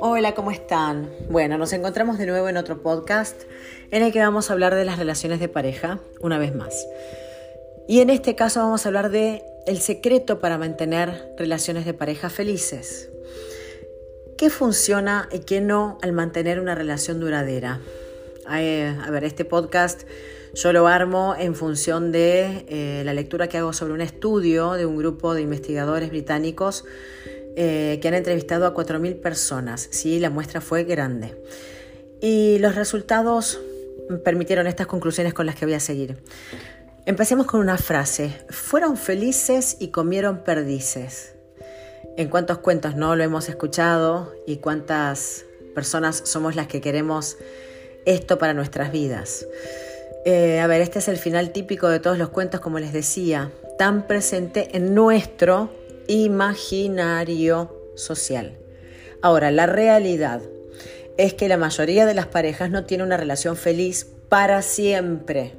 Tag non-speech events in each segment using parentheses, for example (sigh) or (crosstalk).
Hola, ¿cómo están? Bueno, nos encontramos de nuevo en otro podcast en el que vamos a hablar de las relaciones de pareja una vez más. Y en este caso vamos a hablar de el secreto para mantener relaciones de pareja felices. ¿Qué funciona y qué no al mantener una relación duradera? a ver, este podcast yo lo armo en función de eh, la lectura que hago sobre un estudio de un grupo de investigadores británicos eh, que han entrevistado a 4.000 personas. Sí, la muestra fue grande. Y los resultados permitieron estas conclusiones con las que voy a seguir. Empecemos con una frase. Fueron felices y comieron perdices. ¿En cuántos cuentos no lo hemos escuchado y cuántas personas somos las que queremos esto para nuestras vidas? Eh, a ver, este es el final típico de todos los cuentos, como les decía, tan presente en nuestro imaginario social. Ahora, la realidad es que la mayoría de las parejas no tiene una relación feliz para siempre.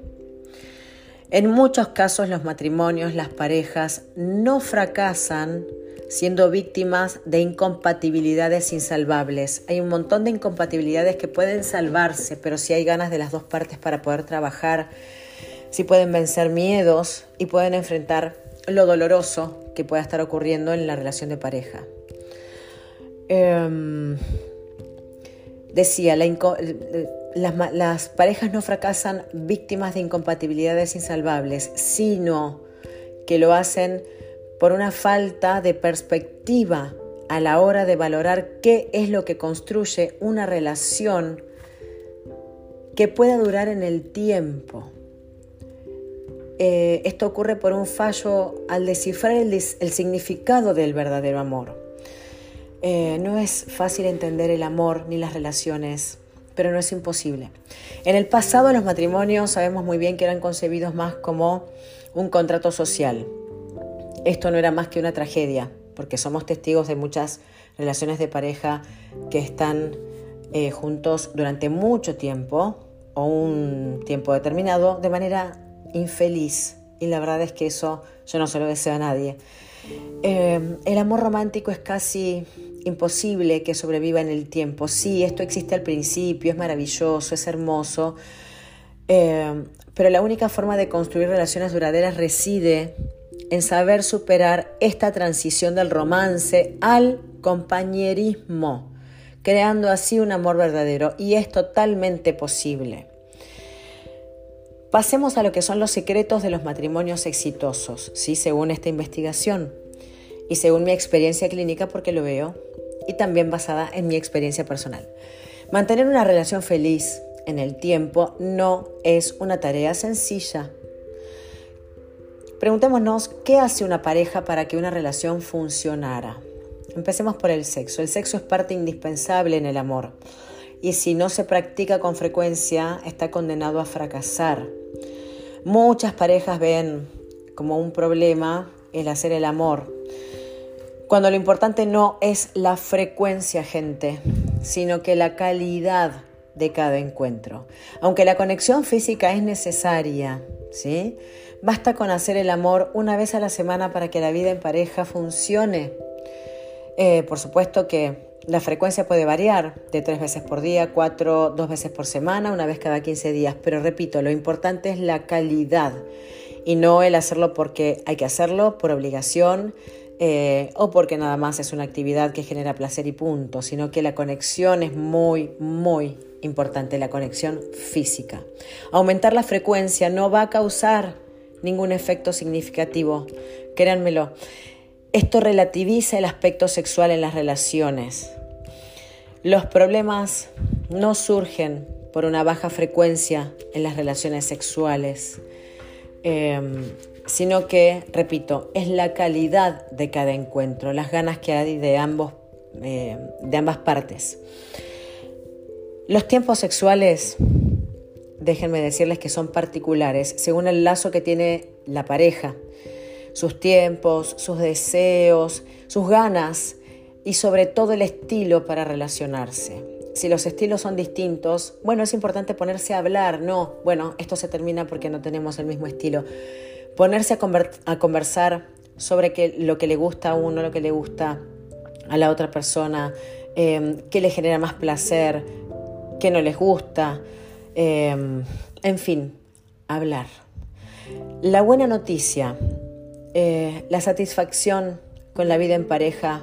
En muchos casos los matrimonios, las parejas no fracasan siendo víctimas de incompatibilidades insalvables. Hay un montón de incompatibilidades que pueden salvarse, pero si hay ganas de las dos partes para poder trabajar, si pueden vencer miedos y pueden enfrentar lo doloroso que pueda estar ocurriendo en la relación de pareja. Em, decía, las parejas no fracasan víctimas de incompatibilidades insalvables, sino que lo hacen por una falta de perspectiva a la hora de valorar qué es lo que construye una relación que pueda durar en el tiempo. Eh, esto ocurre por un fallo al descifrar el, significado del verdadero amor. Eh, no es fácil entender el amor ni las relaciones, pero no es imposible. En el pasado los matrimonios sabemos muy bien que eran concebidos más como un contrato social, esto no era más que una tragedia, porque somos testigos de muchas relaciones de pareja que están eh, juntos durante mucho tiempo o un tiempo determinado de manera infeliz. Y la verdad es que eso yo no se lo deseo a nadie. Eh, el amor romántico es casi imposible que sobreviva en el tiempo. Sí, esto existe al principio, es maravilloso, es hermoso, eh, pero la única forma de construir relaciones duraderas reside en saber superar esta transición del romance al compañerismo, creando así un amor verdadero y es totalmente posible. Pasemos a lo que son los secretos de los matrimonios exitosos, ¿sí? según esta investigación y según mi experiencia clínica porque lo veo y también basada en mi experiencia personal. Mantener una relación feliz en el tiempo no es una tarea sencilla Preguntémonos qué hace una pareja para que una relación funcionara. Empecemos por el sexo. El sexo es parte indispensable en el amor y si no se practica con frecuencia está condenado a fracasar. Muchas parejas ven como un problema el hacer el amor, cuando lo importante no es la frecuencia, gente, sino que la calidad de cada encuentro. Aunque la conexión física es necesaria, ¿sí? Basta con hacer el amor una vez a la semana para que la vida en pareja funcione. Eh, por supuesto que la frecuencia puede variar de tres veces por día, cuatro, dos veces por semana, una vez cada 15 días, pero repito, lo importante es la calidad y no el hacerlo porque hay que hacerlo, por obligación eh, o porque nada más es una actividad que genera placer y punto, sino que la conexión es muy, muy importante, la conexión física. Aumentar la frecuencia no va a causar ningún efecto significativo, créanmelo. Esto relativiza el aspecto sexual en las relaciones. Los problemas no surgen por una baja frecuencia en las relaciones sexuales, em, sino que, repito, es la calidad de cada encuentro, las ganas que hay de, ambos, eh, de ambas partes. Los tiempos sexuales déjenme decirles que son particulares según el lazo que tiene la pareja, sus tiempos, sus deseos, sus ganas y sobre todo el estilo para relacionarse. Si los estilos son distintos, bueno, es importante ponerse a hablar, no, bueno, esto se termina porque no tenemos el mismo estilo. Ponerse a, conversar sobre lo que le gusta a uno, lo que le gusta a la otra persona, em, qué le genera más placer, qué no les gusta, em, en fin, hablar. La buena noticia, eh, la satisfacción con la vida en pareja,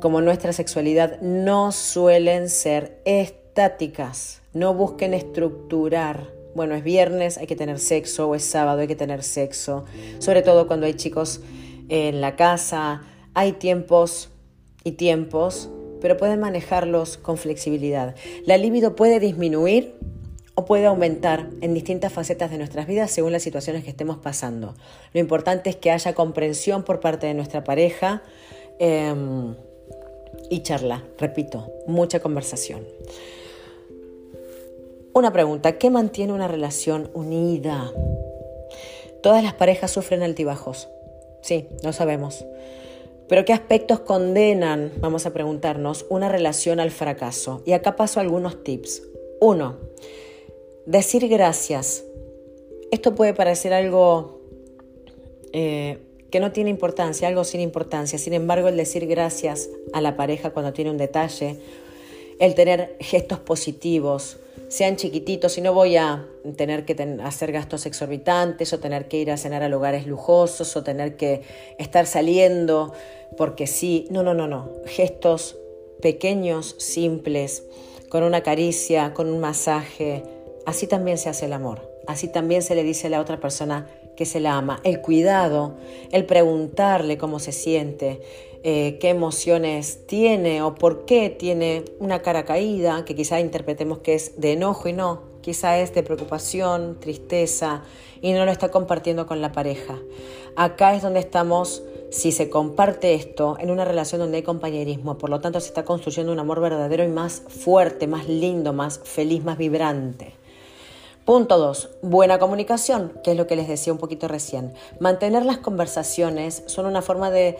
como nuestra sexualidad, no suelen ser estáticas. No busquen estructurar. Bueno, es viernes, hay que tener sexo, o es sábado, hay que tener sexo. Sobre todo cuando hay chicos en la casa, hay tiempos y tiempos, pero pueden manejarlos con flexibilidad. La libido puede disminuir o puede aumentar en distintas facetas de nuestras vidas según las situaciones que estemos pasando. Lo importante es que haya comprensión por parte de nuestra pareja em, y charla, repito, mucha conversación. Una pregunta, ¿qué mantiene una relación unida? Todas las parejas sufren altibajos. Sí, lo sabemos. Pero ¿qué aspectos condenan, vamos a preguntarnos, una relación al fracaso? Y acá paso algunos tips. Uno, decir gracias. Esto puede parecer algo eh, que no tiene importancia, algo sin importancia. Sin embargo, el decir gracias a la pareja cuando tiene un detalle, el tener gestos positivos, sean chiquititos, y no voy a tener que hacer gastos exorbitantes o tener que ir a cenar a lugares lujosos o tener que estar saliendo porque sí, no, no, no, no, gestos pequeños, simples, con una caricia, con un masaje, así también se hace el amor, así también se le dice a la otra persona que se la ama, el cuidado, el preguntarle cómo se siente, eh, qué emociones tiene o por qué tiene una cara caída, que quizá interpretemos que es de enojo y no, quizá es de preocupación, tristeza y no lo está compartiendo con la pareja. Acá es donde estamos, si se comparte esto, en una relación donde hay compañerismo, por lo tanto se está construyendo un amor verdadero y más fuerte, más lindo, más feliz, más vibrante. Punto 2. Buena comunicación, que es lo que les decía un poquito recién. Mantener las conversaciones son una forma de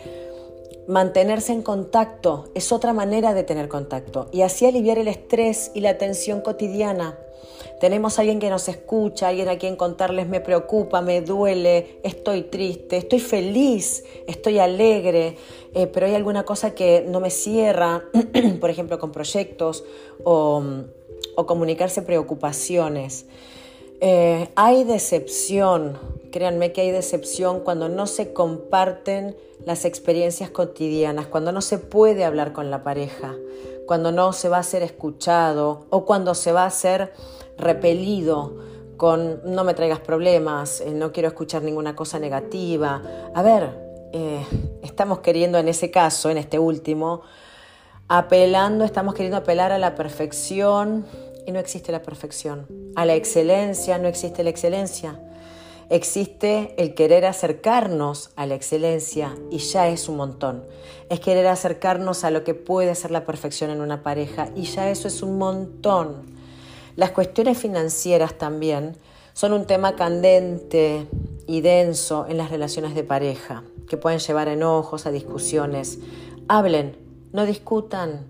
mantenerse en contacto, es otra manera de tener contacto y así aliviar el estrés y la tensión cotidiana. Tenemos a alguien que nos escucha, alguien a quien contarles me preocupa, me duele, estoy triste, estoy feliz, estoy alegre, eh, pero hay alguna cosa que no me cierra, (clears throat) por ejemplo con proyectos o o comunicarse preocupaciones. Eh, hay decepción, créanme que hay decepción cuando no se comparten las experiencias cotidianas, cuando no se puede hablar con la pareja, cuando no se va a ser escuchado o cuando se va a ser repelido con no me traigas problemas, eh, no quiero escuchar ninguna cosa negativa. A ver, eh, estamos queriendo en ese caso, en este último, apelando, estamos queriendo apelar a la perfección y no existe la perfección. A la excelencia no existe la excelencia. Existe el querer acercarnos a la excelencia y ya es un montón. Es querer acercarnos a lo que puede ser la perfección en una pareja y ya eso es un montón. Las cuestiones financieras también son un tema candente y denso en las relaciones de pareja, que pueden llevar a enojos, a discusiones. Hablen, no discutan,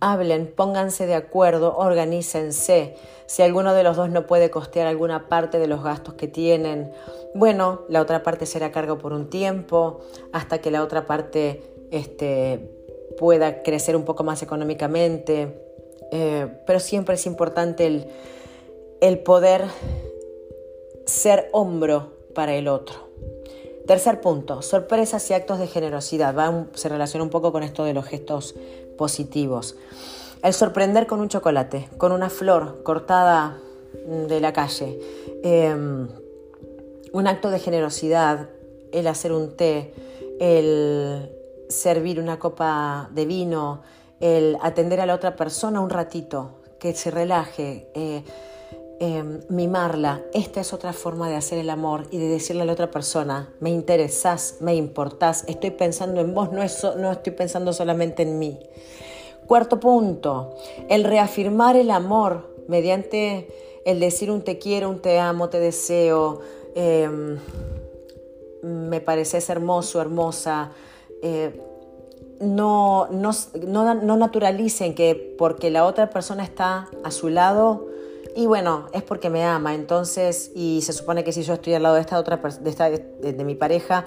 hablen, pónganse de acuerdo, organícense. Si alguno de los dos no puede costear alguna parte de los gastos que tienen, bueno, la otra parte será cargo por un tiempo, hasta que la otra parte este, pueda crecer un poco más económicamente. Eh, pero siempre es importante el, el poder ser hombro para el otro. Tercer punto, sorpresas y actos de generosidad. Va se relaciona un poco con esto de los gestos positivos. El sorprender con un chocolate, con una flor cortada de la calle. Em, un acto de generosidad, el hacer un té, el servir una copa de vino, el atender a la otra persona un ratito, que se relaje. Eh, Em, mimarla. Esta es otra forma de hacer el amor y de decirle a la otra persona, me interesás, me importás, estoy pensando en vos, no, no estoy pensando solamente en mí. Cuarto punto, el reafirmar el amor mediante el decir un te quiero, un te amo, te deseo, em, me pareces hermoso, hermosa. Eh, no, no, no naturalicen que porque la otra persona está a su lado, y bueno, es porque me ama, entonces, y se supone que si yo estoy al lado de esta otra de, esta, de, mi pareja,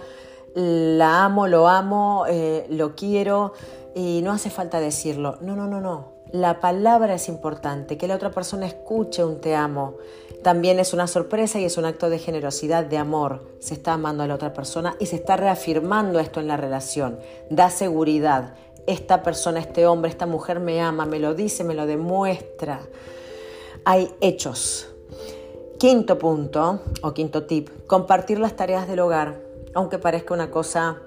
la amo, lo amo, eh, lo quiero y no hace falta decirlo. No, no, no, no. La palabra es importante, que la otra persona escuche un te amo. También es una sorpresa y es un acto de generosidad, de amor. Se está amando a la otra persona y se está reafirmando esto en la relación. Da seguridad. Esta persona, este hombre, esta mujer me ama, me lo dice, me lo demuestra. Hay hechos. Quinto punto o quinto tip, compartir las tareas del hogar aunque parezca una cosa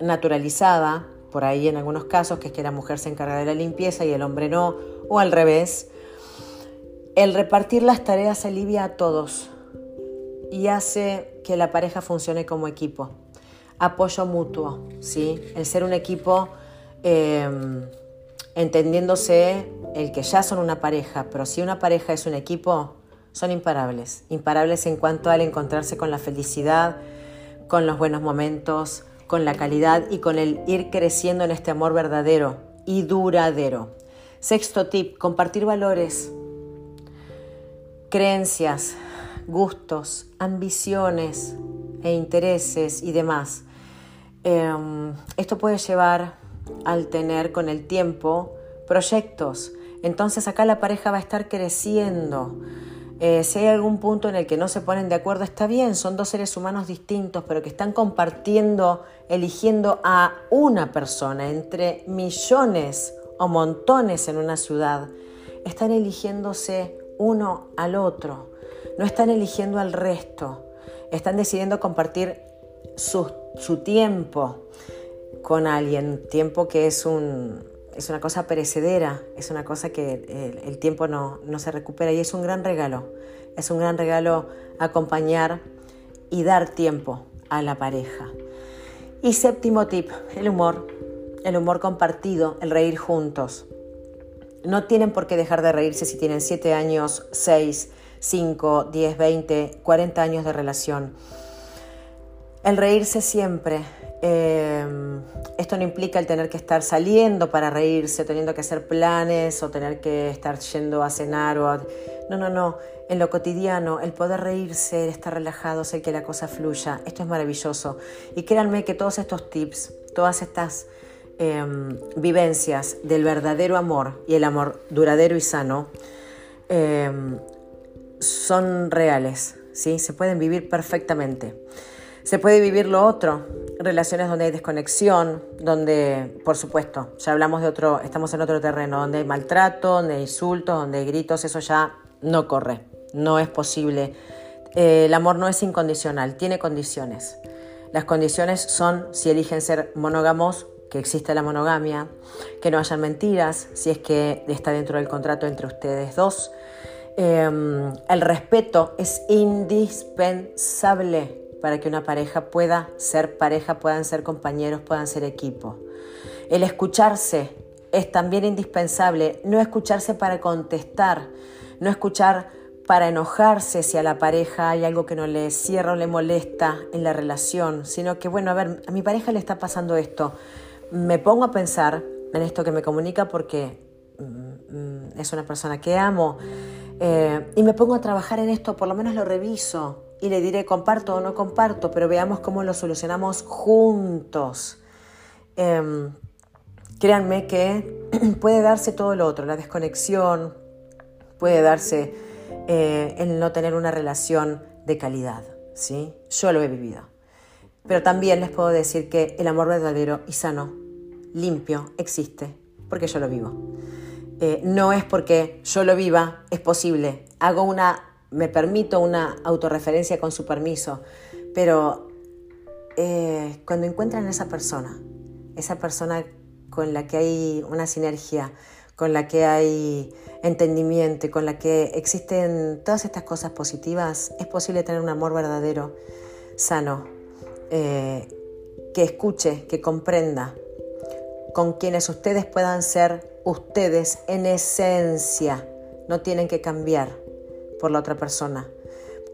naturalizada, por ahí en algunos casos, que es que la mujer se encarga de la limpieza y el hombre no, o al revés, el repartir las tareas alivia a todos y hace que la pareja funcione como equipo. Apoyo mutuo, ¿sí? El ser un equipo em, entendiéndose el que ya son una pareja, pero si una pareja es un equipo, son imparables. Imparables en cuanto al encontrarse con la felicidad, con los buenos momentos, con la calidad y con el ir creciendo en este amor verdadero y duradero. Sexto tip, compartir valores, creencias, gustos, ambiciones e intereses y demás. Em, esto puede llevar al tener con el tiempo proyectos. Entonces acá la pareja va a estar creciendo. Eh, si hay algún punto en el que no se ponen de acuerdo, está bien, son dos seres humanos distintos, pero que están compartiendo, eligiendo a una persona entre millones o montones en una ciudad. Están eligiéndose uno al otro, no están eligiendo al resto, están decidiendo compartir su, su tiempo con alguien, tiempo que es un, es una cosa perecedera, es una cosa que el, tiempo no, no, se recupera y es un gran regalo. Es un gran regalo acompañar y dar tiempo a la pareja. Y séptimo tip, el humor. El humor compartido, el reír juntos. No tienen por qué dejar de reírse si tienen 7 años, 6, 5, 10, 20, 40 años de relación. El reírse siempre, Em, esto no implica el tener que estar saliendo para reírse, teniendo que hacer planes o tener que estar yendo a cenar o No, no, no. En lo cotidiano, el poder reírse, el estar relajados, el que la cosa fluya, esto es maravilloso. Y créanme que todos estos tips, todas estas em, vivencias del verdadero amor y el amor duradero y sano, em, son reales, ¿sí? se pueden vivir perfectamente. Se puede vivir lo otro, relaciones donde hay desconexión, donde, por supuesto, ya hablamos de otro, estamos en otro terreno, donde hay maltrato, donde hay insultos, donde hay gritos, eso ya no corre, no es posible. Eh, el amor no es incondicional, tiene condiciones. Las condiciones son si eligen ser monógamos, que existe la monogamia, que no haya mentiras, si es que está dentro del contrato entre ustedes dos. Em, el respeto es indispensable para que una pareja pueda ser pareja, puedan ser compañeros, puedan ser equipo. El escucharse es también indispensable, no escucharse para contestar, no escuchar para enojarse si a la pareja hay algo que no le cierra o le molesta en la relación, sino que, bueno, a ver, a mi pareja le está pasando esto. Me pongo a pensar en esto que me comunica porque mm, mm, es una persona que amo eh, y me pongo a trabajar en esto, por lo menos lo reviso, y le diré comparto o no comparto, pero veamos cómo lo solucionamos juntos. Em, créanme que (clears throat) puede darse todo lo otro, la desconexión, puede darse eh, el no tener una relación de calidad, ¿sí? Yo lo he vivido. Pero también les puedo decir que el amor verdadero y sano, limpio, existe, porque yo lo vivo. Eh, no es porque yo lo viva, es posible. Hago una me permito una autorreferencia con su permiso, pero eh, cuando encuentran a esa persona, esa persona con la que hay una sinergia, con la que hay entendimiento, con la que existen todas estas cosas positivas, es posible tener un amor verdadero, sano, eh, que escuche, que comprenda, con quienes ustedes puedan ser ustedes en esencia, no tienen que cambiar por la otra persona.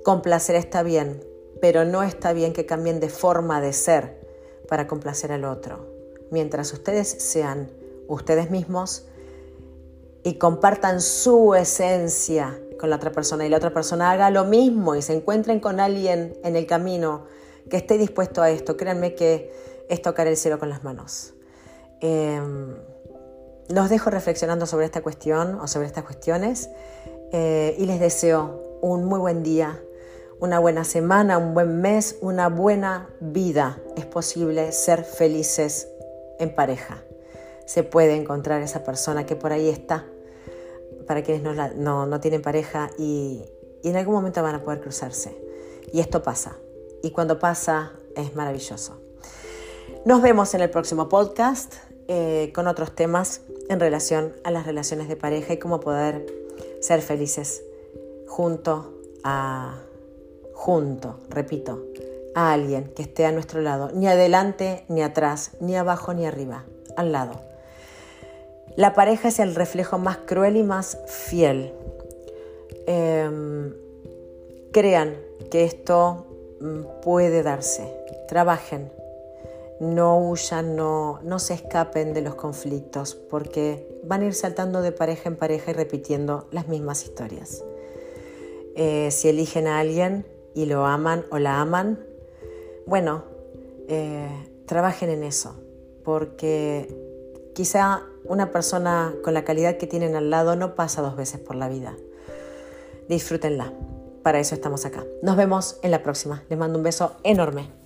Complacer está bien, pero no está bien que cambien de forma de ser para complacer al otro. Mientras ustedes sean ustedes mismos y compartan su esencia con la otra persona y la otra persona haga lo mismo y se encuentren con alguien en el camino que esté dispuesto a esto. Créanme que es tocar el cielo con las manos. Em, los dejo reflexionando sobre esta cuestión o sobre estas cuestiones eh, y les deseo un muy buen día, una buena semana, un buen mes, una buena vida. Es posible ser felices en pareja. Se puede encontrar esa persona que por ahí está, para quienes no, tienen pareja y, en algún momento van a poder cruzarse. Y esto pasa. Y cuando pasa es maravilloso. Nos vemos en el próximo podcast eh, con otros temas en relación a las relaciones de pareja y cómo poder ser felices junto a, junto, repito, a alguien que esté a nuestro lado, ni adelante, ni atrás, ni abajo, ni arriba, al lado. La pareja es el reflejo más cruel y más fiel. Em, crean que esto mm, puede darse. Trabajen. No huyan, no, no se escapen de los conflictos porque van a ir saltando de pareja en pareja y repitiendo las mismas historias. Eh, si eligen a alguien y lo aman o la aman, bueno, eh, trabajen en eso, porque quizá una persona con la calidad que tienen al lado no pasa dos veces por la vida. Disfrútenla. Para eso estamos acá. Nos vemos en la próxima. Les mando un beso enorme.